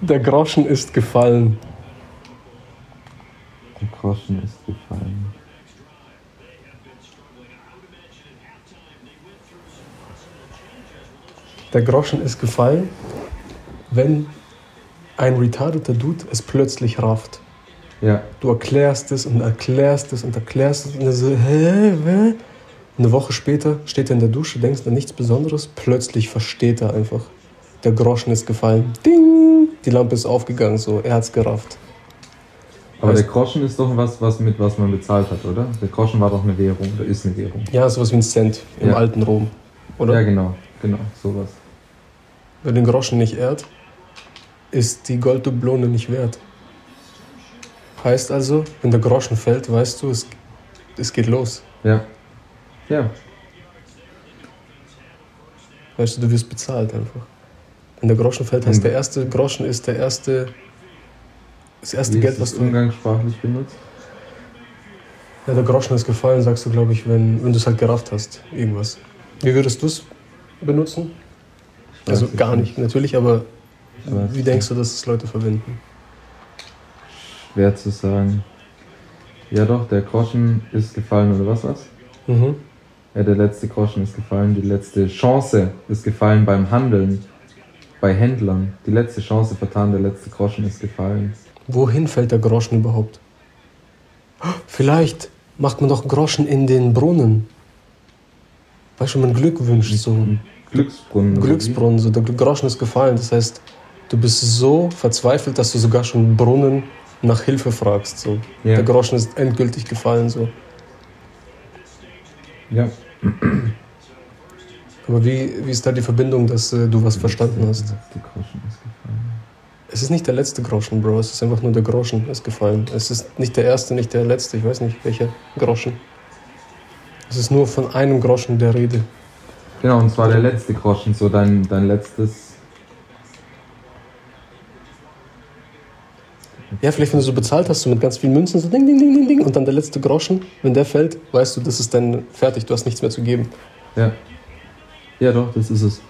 Der Groschen ist gefallen. Der Groschen ist gefallen. Der Groschen ist gefallen, wenn ein retardeter Dude es plötzlich rafft. Ja. Du erklärst es und erklärst es und erklärst es und er so, hä, hä? Eine Woche später steht er in der Dusche, denkst an nichts Besonderes, plötzlich versteht er einfach. Der Groschen ist gefallen. Ding! Die Lampe ist aufgegangen, so, er hat's gerafft. Aber der Groschen ist doch was, was mit was man bezahlt hat, oder? Der Groschen war doch eine Währung, oder ist eine Währung. Ja, sowas wie ein Cent im Ja. alten Rom. Oder? Ja, genau, genau, sowas. Wer den Groschen nicht ehrt, ist die Golddubblone nicht wert. Heißt also, wenn der Groschen fällt, weißt du, es, es geht los. Ja. Ja, Weißt du, du wirst bezahlt einfach. Wenn der Groschen fällt, heißt Mhm. der erste Groschen ist der erste, das erste wie Geld, was du. umgangssprachlich benutzt? Ja, der Groschen ist gefallen, sagst du, glaube ich, wenn, wenn du es halt gerafft hast. Irgendwas. Wie würdest du es benutzen? Also gar nicht, natürlich, aber wie denkst du, dass es Leute verwenden? Schwer zu sagen. Ja doch, der Groschen ist gefallen, oder was was? Mhm. Ja, der letzte Groschen ist gefallen, die letzte Chance ist gefallen beim Handeln, bei Händlern. Die letzte Chance vertan, der letzte Groschen ist gefallen. Wohin fällt der Groschen überhaupt? Vielleicht macht man doch Groschen in den Brunnen. Weißt du, man Glück wünscht, so Glücksbrunnen. Glücksbrunnen, so der Groschen ist gefallen. Das heißt, du bist so verzweifelt, dass du sogar schon Brunnen nach Hilfe fragst. So. Ja. Der Groschen ist endgültig gefallen. So. Ja. Aber wie, wie ist da die Verbindung, dass äh, du was verstanden Der hast? letzte Groschen ist gefallen. Es ist nicht der letzte Groschen, Bro. Es ist einfach nur der Groschen ist gefallen. Es ist nicht der erste, nicht der letzte. Ich weiß nicht, welcher Groschen. Es ist nur von einem Groschen der Rede. Genau, und zwar der letzte Groschen, so dein, dein letztes. Ja, vielleicht wenn du so bezahlt hast, so mit ganz vielen Münzen, so ding, ding, ding, ding, ding, und dann der letzte Groschen, wenn der fällt, weißt du, das ist dann fertig, du hast nichts mehr zu geben. Ja. Ja, doch, das ist es.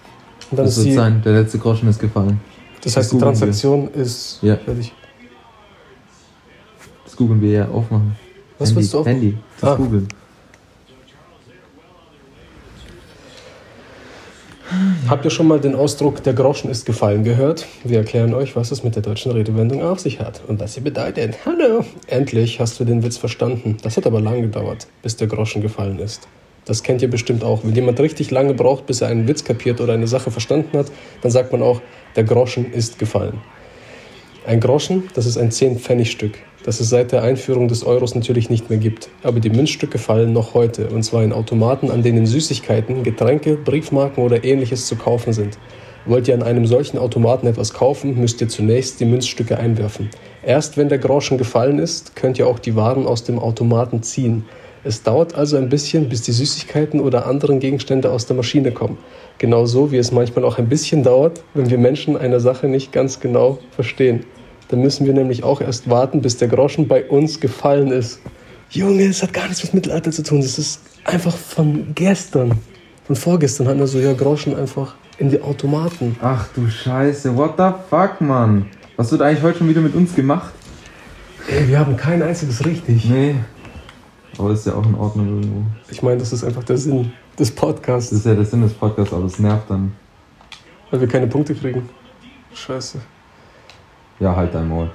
Und dann das ist wird die, sein. Der letzte Groschen ist gefallen. das heißt, die googeln wir. Transaktion ist Ja. fertig. Das googeln wir ja aufmachen. Was Handy, willst du aufmachen? Handy. Das Ah. googeln. Habt ihr schon mal den Ausdruck der Groschen ist gefallen gehört? Wir erklären euch, was es mit der deutschen Redewendung auf sich hat und was sie bedeutet. Hallo! Endlich hast du den Witz verstanden. Das hat aber lange gedauert, bis der Groschen gefallen ist. Das kennt ihr bestimmt auch. Wenn jemand richtig lange braucht, bis er einen Witz kapiert oder eine Sache verstanden hat, dann sagt man auch, der Groschen ist gefallen. Ein Groschen, das ist ein 10-Pfennig-Stück, das es seit der Einführung des Euros natürlich nicht mehr gibt. Aber die Münzstücke fallen noch heute, und zwar in Automaten, an denen Süßigkeiten, Getränke, Briefmarken oder ähnliches zu kaufen sind. Wollt ihr an einem solchen Automaten etwas kaufen, müsst ihr zunächst die Münzstücke einwerfen. Erst wenn der Groschen gefallen ist, könnt ihr auch die Waren aus dem Automaten ziehen. Es dauert also ein bisschen, bis die Süßigkeiten oder anderen Gegenstände aus der Maschine kommen. Genauso wie es manchmal auch ein bisschen dauert, wenn wir Menschen eine Sache nicht ganz genau verstehen. Dann müssen wir nämlich auch erst warten, bis der Groschen bei uns gefallen ist. Junge, es hat gar nichts mit Mittelalter zu tun. Das ist einfach von gestern. Von vorgestern hatten wir so, ja, Groschen einfach in die Automaten. Ach du Scheiße, what the fuck, Mann? Was wird eigentlich heute schon wieder mit uns gemacht? Ey, wir haben kein einziges richtig. Nee. Aber ist ja auch in Ordnung irgendwo. Ich meine, das ist einfach der Sinn des Das Podcasts, ist ja der Sinn des Podcasts, aber es nervt dann. weil wir keine Punkte kriegen. Scheiße. Ja, halt dein Maul.